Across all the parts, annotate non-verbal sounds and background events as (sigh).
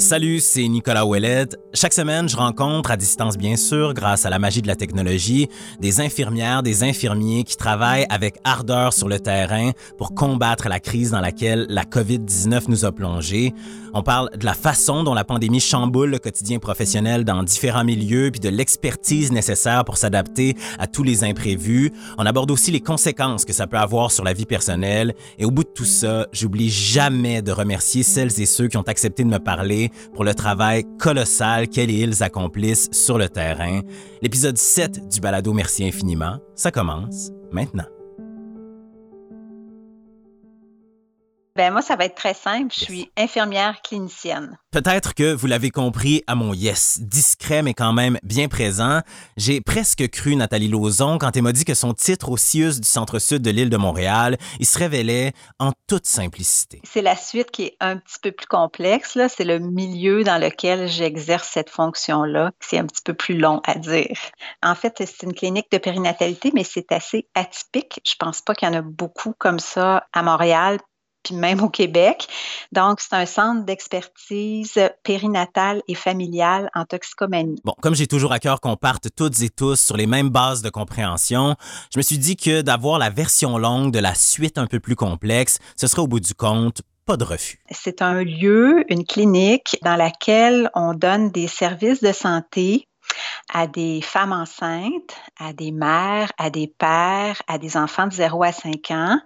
Salut, c'est Nicolas Ouellette. Chaque semaine, je rencontre, à distance bien sûr, grâce à la magie de la technologie, des infirmières, des infirmiers qui travaillent avec ardeur sur le terrain pour combattre la crise dans laquelle la COVID-19 nous a plongés. On parle de la façon dont la pandémie chamboule le quotidien professionnel dans différents milieux, puis de l'expertise nécessaire pour s'adapter à tous les imprévus. On aborde aussi les conséquences que ça peut avoir sur la vie personnelle. Et au bout de tout ça, j'oublie jamais de remercier celles et ceux qui ont accepté de me parler pour le travail colossal qu'elles et ils accomplissent sur le terrain. L'épisode 7 du balado Merci infiniment, ça commence maintenant. Ben moi, ça va être très simple. Je suis infirmière clinicienne. Peut-être que vous l'avez compris à mon yes, discret mais quand même bien présent. J'ai presque cru Nathalie Lauzon quand elle m'a dit que son titre au CIUS du centre-sud de l'île de Montréal, il se révélait en toute simplicité. C'est la suite qui est un petit peu plus complexe. Là. C'est le milieu dans lequel j'exerce cette fonction-là. C'est un petit peu plus long à dire. En fait, c'est une clinique de périnatalité, mais c'est assez atypique. Je pense pas qu'il y en a beaucoup comme ça à Montréal puis même au Québec. Donc, c'est un centre d'expertise périnatale et familiale en toxicomanie. Bon, comme j'ai toujours à cœur qu'on parte toutes et tous sur les mêmes bases de compréhension, je me suis dit que d'avoir la version longue de la suite un peu plus complexe, ce serait au bout du compte pas de refus. C'est un lieu, une clinique dans laquelle on donne des services de santé à des femmes enceintes, à des mères, à des pères, à des enfants de 0 à 5 ans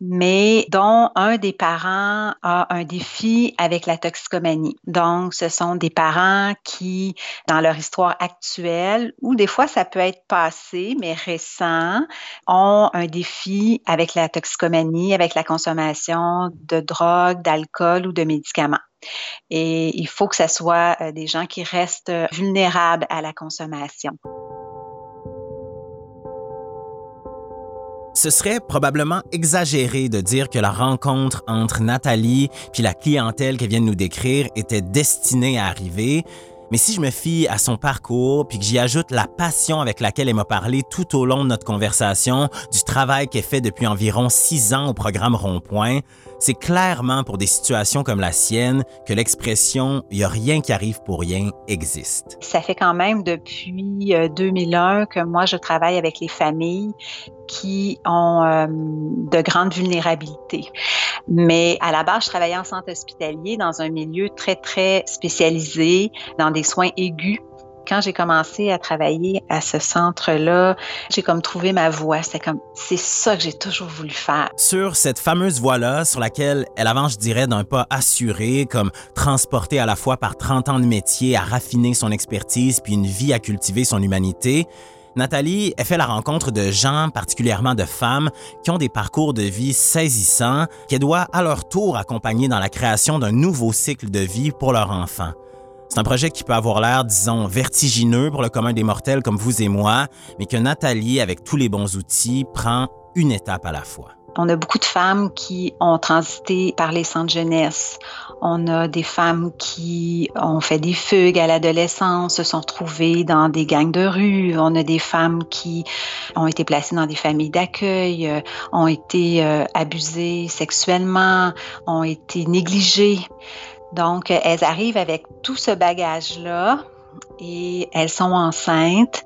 mais dont un des parents a un défi avec la toxicomanie. Donc, ce sont des parents qui, dans leur histoire actuelle, ou des fois ça peut être passé, mais récent, ont un défi avec la toxicomanie, avec la consommation de drogue, d'alcool ou de médicaments. Et il faut que ce soit euh, des gens qui restent vulnérables à la consommation. Ce serait probablement exagéré de dire que la rencontre entre Nathalie puis la clientèle qu'elle vient de nous décrire était destinée à arriver. Mais si je me fie à son parcours, puis que j'y ajoute la passion avec laquelle elle m'a parlé tout au long de notre conversation, du travail qu'elle fait depuis environ six ans au programme Rond-Point, c'est clairement pour des situations comme la sienne que l'expression « il n'y a rien qui arrive pour rien » existe. Ça fait quand même depuis 2001 euh, que moi, je travaille avec les familles qui ont euh, de grandes vulnérabilités. Mais à la base, je travaillais en centre hospitalier dans un milieu très, très spécialisé, dans des soins aigus quand j'ai commencé à travailler à ce centre-là, j'ai comme trouvé ma voie. C'est comme, c'est ça que j'ai toujours voulu faire. Sur cette fameuse voie-là, sur laquelle elle avance, je dirais, d'un pas assuré, comme transportée à la fois par 30 ans de métier à raffiner son expertise puis une vie à cultiver son humanité, Nathalie a fait la rencontre de gens, particulièrement de femmes, qui ont des parcours de vie saisissants, qu'elle doit à leur tour accompagner dans la création d'un nouveau cycle de vie pour leur enfant. C'est un projet qui peut avoir l'air, disons, vertigineux pour le commun des mortels comme vous et moi, mais que Nathalie, avec tous les bons outils, prend une étape à la fois. On a beaucoup de femmes qui ont transité par les centres jeunesse. On a des femmes qui ont fait des fugues à l'adolescence, se sont trouvées dans des gangs de rue. On a des femmes qui ont été placées dans des familles d'accueil, euh, ont été euh, abusées sexuellement, ont été négligées. Donc, elles arrivent avec tout ce bagage-là et elles sont enceintes.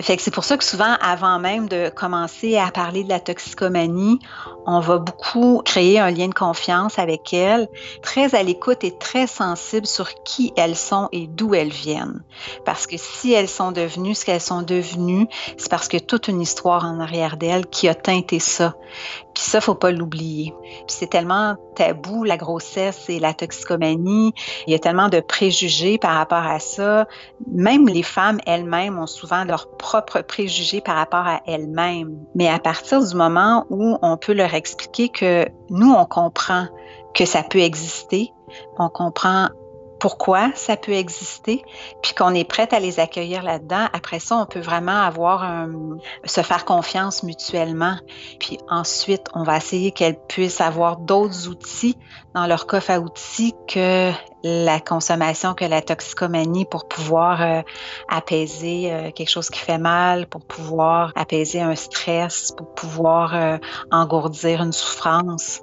Fait que c'est pour ça que souvent, avant même de commencer à parler de la toxicomanie, on va beaucoup créer un lien de confiance avec elles, très à l'écoute et très sensible sur qui elles sont et d'où elles viennent. Parce que si elles sont devenues ce qu'elles sont devenues, c'est parce a toute une histoire en arrière d'elles qui a teinté ça. Puis ça, faut pas l'oublier. Puis c'est tellement tabou, la grossesse et la toxicomanie. Il y a tellement de préjugés par rapport à ça. Même les femmes elles-mêmes ont souvent leurs propres préjugés par rapport à elles-mêmes. Mais à partir du moment où on peut leur expliquer que nous, on comprend que ça peut exister, on comprend pourquoi ça peut exister, puis qu'on est prête à les accueillir là-dedans. Après ça, on peut vraiment avoir un, se faire confiance mutuellement. Puis ensuite, on va essayer qu'elles puissent avoir d'autres outils dans leur coffre à outils que la consommation, que la toxicomanie pour pouvoir euh, apaiser euh, quelque chose qui fait mal, pour pouvoir apaiser un stress, pour pouvoir euh, engourdir une souffrance.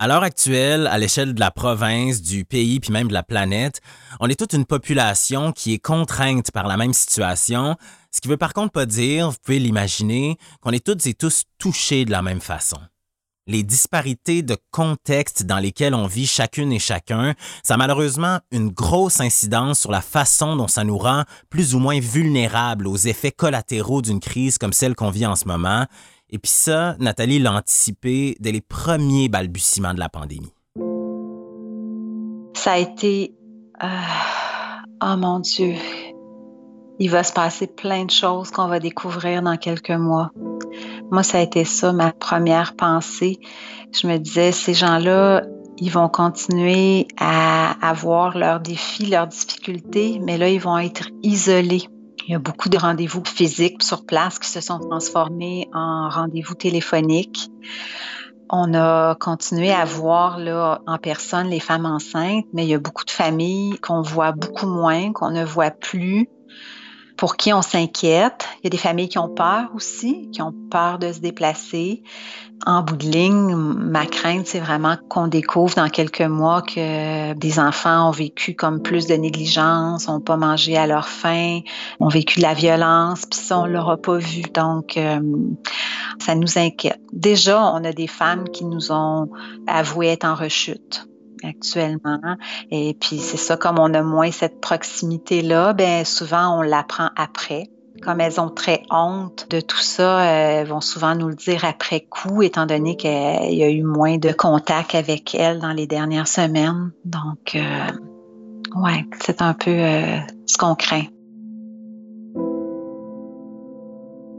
À l'heure actuelle, à l'échelle de la province, du pays, puis même de la planète, on est toute une population qui est contrainte par la même situation, ce qui veut par contre pas dire, vous pouvez l'imaginer, qu'on est toutes et tous touchés de la même façon. Les disparités de contexte dans lesquels on vit chacune et chacun, ça a malheureusement une grosse incidence sur la façon dont ça nous rend plus ou moins vulnérables aux effets collatéraux d'une crise comme celle qu'on vit en ce moment, et puis ça, Nathalie l'a anticipé dès les premiers balbutiements de la pandémie. Ça a été... Euh, oh mon Dieu, il va se passer plein de choses qu'on va découvrir dans quelques mois. Moi, ça a été ça, ma première pensée. Je me disais, ces gens-là, ils vont continuer à avoir leurs défis, leurs difficultés, mais là, ils vont être isolés. Il y a beaucoup de rendez-vous physiques sur place qui se sont transformés en rendez-vous téléphoniques. On a continué à voir là, en personne les femmes enceintes, mais il y a beaucoup de familles qu'on voit beaucoup moins, qu'on ne voit plus pour qui on s'inquiète. Il y a des familles qui ont peur aussi, qui ont peur de se déplacer. En bout de ligne, ma crainte, c'est vraiment qu'on découvre dans quelques mois que des enfants ont vécu comme plus de négligence, ont pas mangé à leur faim, ont vécu de la violence, puis ça, on l'aura pas vu. Donc, euh, ça nous inquiète. Déjà, on a des femmes qui nous ont avoué être en rechute actuellement. Et puis c'est ça, comme on a moins cette proximité-là, ben souvent on l'apprend après. Comme elles ont très honte de tout ça, elles vont souvent nous le dire après coup, étant donné qu'il y a eu moins de contact avec elles dans les dernières semaines. Donc, euh, ouais, c'est un peu euh, ce qu'on craint.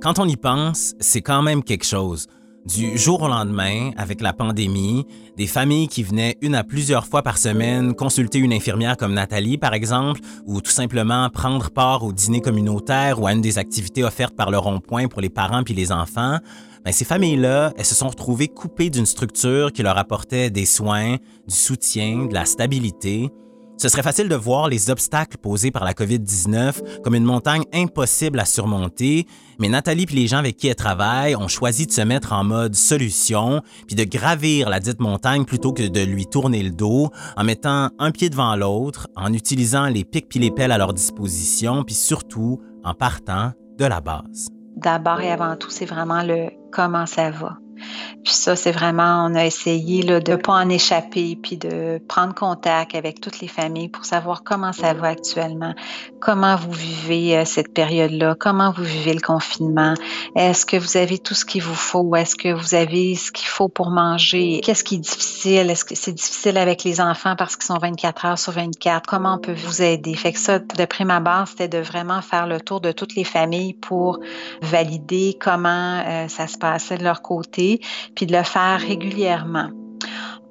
Quand on y pense, c'est quand même quelque chose. Du jour au lendemain, avec la pandémie, des familles qui venaient une à plusieurs fois par semaine consulter une infirmière comme Nathalie, par exemple, ou tout simplement prendre part au dîner communautaire ou à une des activités offertes par le rond-point pour les parents puis les enfants, ben, ces familles-là, elles se sont retrouvées coupées d'une structure qui leur apportait des soins, du soutien, de la stabilité, ce serait facile de voir les obstacles posés par la COVID-19 comme une montagne impossible à surmonter, mais Nathalie et les gens avec qui elle travaille ont choisi de se mettre en mode solution, puis de gravir la dite montagne plutôt que de lui tourner le dos, en mettant un pied devant l'autre, en utilisant les pics puis les pelles à leur disposition, puis surtout en partant de la base. D'abord et avant tout, c'est vraiment le comment ça va. Puis ça, c'est vraiment, on a essayé là, de ne pas en échapper, puis de prendre contact avec toutes les familles pour savoir comment ça va actuellement, comment vous vivez euh, cette période-là, comment vous vivez le confinement, est-ce que vous avez tout ce qu'il vous faut, est-ce que vous avez ce qu'il faut pour manger, qu'est-ce qui est difficile, est-ce que c'est difficile avec les enfants parce qu'ils sont 24 heures sur 24, comment on peut vous aider? Fait que ça, de prime abord, c'était de vraiment faire le tour de toutes les familles pour valider comment euh, ça se passait de leur côté puis de le faire régulièrement.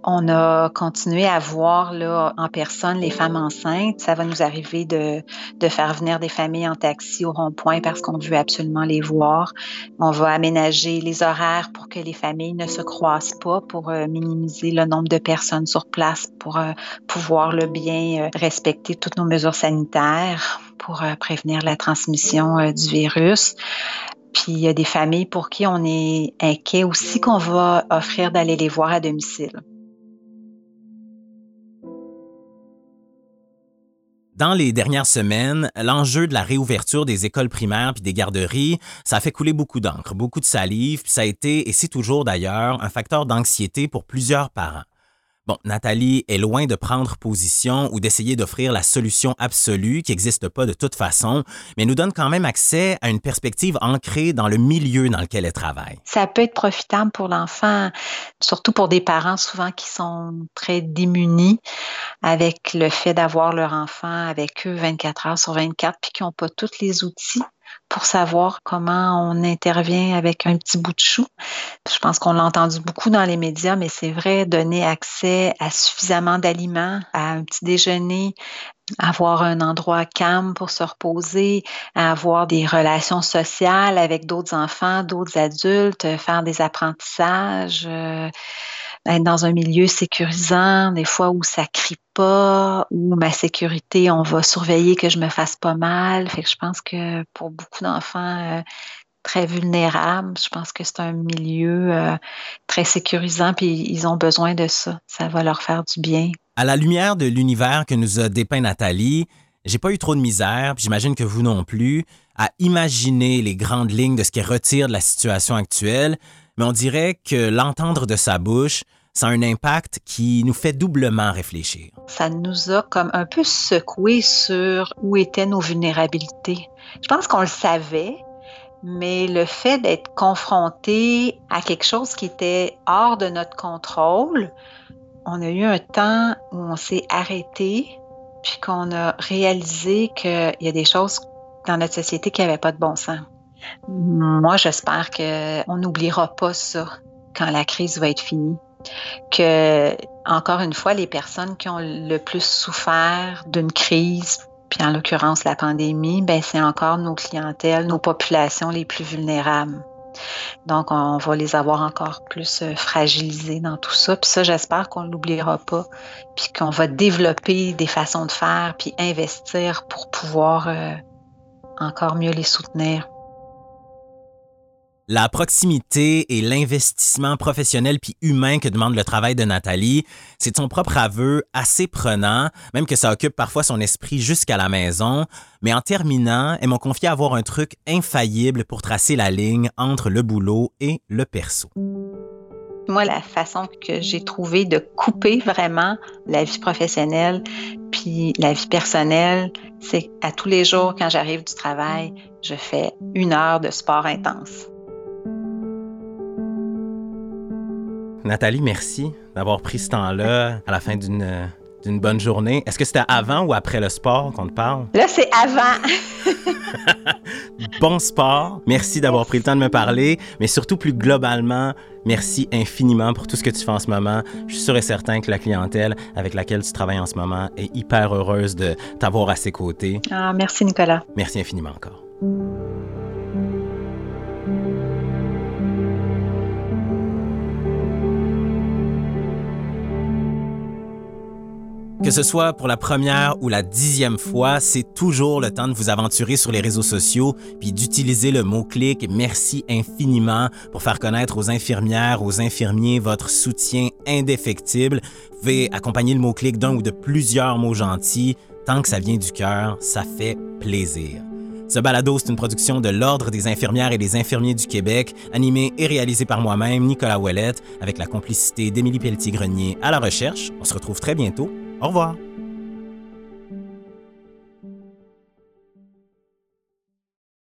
On a continué à voir là, en personne les femmes enceintes. Ça va nous arriver de, de faire venir des familles en taxi au rond-point parce qu'on veut absolument les voir. On va aménager les horaires pour que les familles ne se croisent pas, pour euh, minimiser le nombre de personnes sur place, pour euh, pouvoir le bien euh, respecter toutes nos mesures sanitaires pour prévenir la transmission du virus. Puis il y a des familles pour qui on est inquiet aussi qu'on va offrir d'aller les voir à domicile. Dans les dernières semaines, l'enjeu de la réouverture des écoles primaires puis des garderies, ça a fait couler beaucoup d'encre, beaucoup de salive, puis ça a été, et c'est toujours d'ailleurs, un facteur d'anxiété pour plusieurs parents. Bon, Nathalie est loin de prendre position ou d'essayer d'offrir la solution absolue qui n'existe pas de toute façon, mais nous donne quand même accès à une perspective ancrée dans le milieu dans lequel elle travaille. Ça peut être profitable pour l'enfant, surtout pour des parents souvent qui sont très démunis avec le fait d'avoir leur enfant avec eux 24 heures sur 24 puis qui n'ont pas tous les outils pour savoir comment on intervient avec un petit bout de chou. Je pense qu'on l'a entendu beaucoup dans les médias, mais c'est vrai, donner accès à suffisamment d'aliments, à un petit déjeuner, avoir un endroit calme pour se reposer, avoir des relations sociales avec d'autres enfants, d'autres adultes, faire des apprentissages. Euh, être dans un milieu sécurisant, des fois où ça crie pas, où ma sécurité, on va surveiller que je me fasse pas mal. Je pense que pour beaucoup d'enfants, euh, très vulnérables. Je pense que c'est un milieu euh, très sécurisant, puis ils ont besoin de ça. Ça va leur faire du bien. À la lumière de l'univers que nous a dépeint Nathalie, j'ai pas eu trop de misère, puis j'imagine que vous non plus, à imaginer les grandes lignes de ce qui retire de la situation actuelle, mais on dirait que l'entendre de sa bouche, ça a un impact qui nous fait doublement réfléchir. Ça nous a comme un peu secoué sur où étaient nos vulnérabilités. Je pense qu'on le savait, mais le fait d'être confronté à quelque chose qui était hors de notre contrôle, on a eu un temps où on s'est arrêté, puis qu'on a réalisé qu'il y a des choses dans notre société qui n'avaient pas de bon sens. Moi, j'espère qu'on n'oubliera pas ça quand la crise va être finie. Que, encore une fois, les personnes qui ont le plus souffert d'une crise, puis en l'occurrence la pandémie, ben c'est encore nos clientèles, nos populations les plus vulnérables. Donc, on va les avoir encore plus euh, fragilisés dans tout ça. Puis ça, j'espère qu'on ne l'oubliera pas, puis qu'on va développer des façons de faire, puis investir pour pouvoir euh, encore mieux les soutenir. La proximité et l'investissement professionnel puis humain que demande le travail de Nathalie, c'est de son propre aveu assez prenant, même que ça occupe parfois son esprit jusqu'à la maison. Mais en terminant, elle m'a confié avoir un truc infaillible pour tracer la ligne entre le boulot et le perso. Moi, la façon que j'ai trouvé de couper vraiment la vie professionnelle puis la vie personnelle, c'est à tous les jours quand j'arrive du travail, je fais une heure de sport intense. Nathalie, merci d'avoir pris ce temps-là à la fin d'une d'une bonne journée. Est-ce que c'était avant ou après le sport qu'on te parle? Là, c'est avant. (laughs) bon sport. Merci d'avoir pris le temps de me parler, mais surtout plus globalement, merci infiniment pour tout ce que tu fais en ce moment. Je suis sûr et certain que la clientèle avec laquelle tu travailles en ce moment est hyper heureuse de t'avoir à ses côtés. Ah, merci Nicolas. Merci infiniment encore. Que ce soit pour la première ou la dixième fois, c'est toujours le temps de vous aventurer sur les réseaux sociaux puis d'utiliser le mot-clic Merci infiniment pour faire connaître aux infirmières, aux infirmiers votre soutien indéfectible. Vous pouvez accompagner le mot-clic d'un ou de plusieurs mots gentils. Tant que ça vient du cœur, ça fait plaisir. Ce balado, c'est une production de l'Ordre des infirmières et des infirmiers du Québec, animé et réalisé par moi-même, Nicolas Ouellette, avec la complicité d'Émilie Pelletier-Grenier à la recherche. On se retrouve très bientôt au revoir.